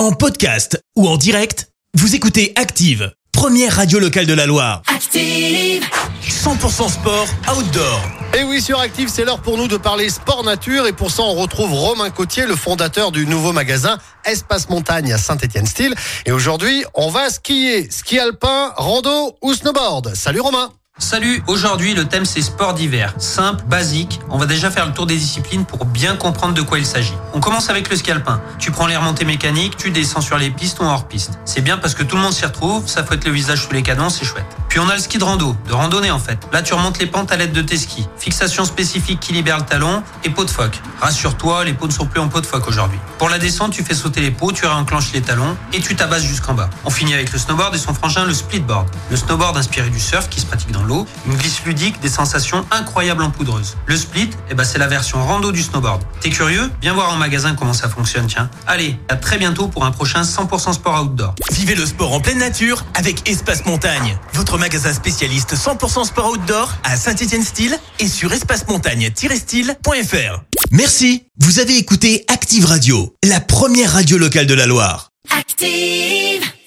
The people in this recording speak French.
En podcast ou en direct, vous écoutez Active, première radio locale de la Loire. Active. 100% sport outdoor. Et oui, sur Active, c'est l'heure pour nous de parler sport nature. Et pour ça, on retrouve Romain Cotier, le fondateur du nouveau magasin Espace Montagne à Saint-Étienne-Style. Et aujourd'hui, on va skier. Ski alpin, rando ou snowboard. Salut Romain Salut, aujourd'hui le thème c'est sport d'hiver. Simple, basique, on va déjà faire le tour des disciplines pour bien comprendre de quoi il s'agit. On commence avec le ski alpin. Tu prends les remontées mécaniques, tu descends sur les pistes ou hors piste. C'est bien parce que tout le monde s'y retrouve, ça fouette le visage sous les canons, c'est chouette. Puis on a le ski de rando, de randonnée en fait. Là tu remontes les pentes à l'aide de tes skis. Fixation spécifique qui libère le talon et peau de phoque. Rassure-toi, les pots ne sont plus en peau de phoque aujourd'hui. Pour la descente, tu fais sauter les pots, tu réenclenches les talons et tu tabasses jusqu'en bas. On finit avec le snowboard et son frangin le splitboard. Le snowboard inspiré du surf qui se pratique dans l'eau, une glisse ludique, des sensations incroyables en poudreuse. Le split, eh ben c'est la version rando du snowboard. T'es curieux? Viens voir en magasin comment ça fonctionne, tiens. Allez, à très bientôt pour un prochain 100% sport outdoor. Vivez le sport en pleine nature avec Espace Montagne, votre magasin spécialiste 100% sport outdoor à Saint-Étienne-Style et sur espacemontagne-style.fr. Merci, vous avez écouté Active Radio, la première radio locale de la Loire. Active.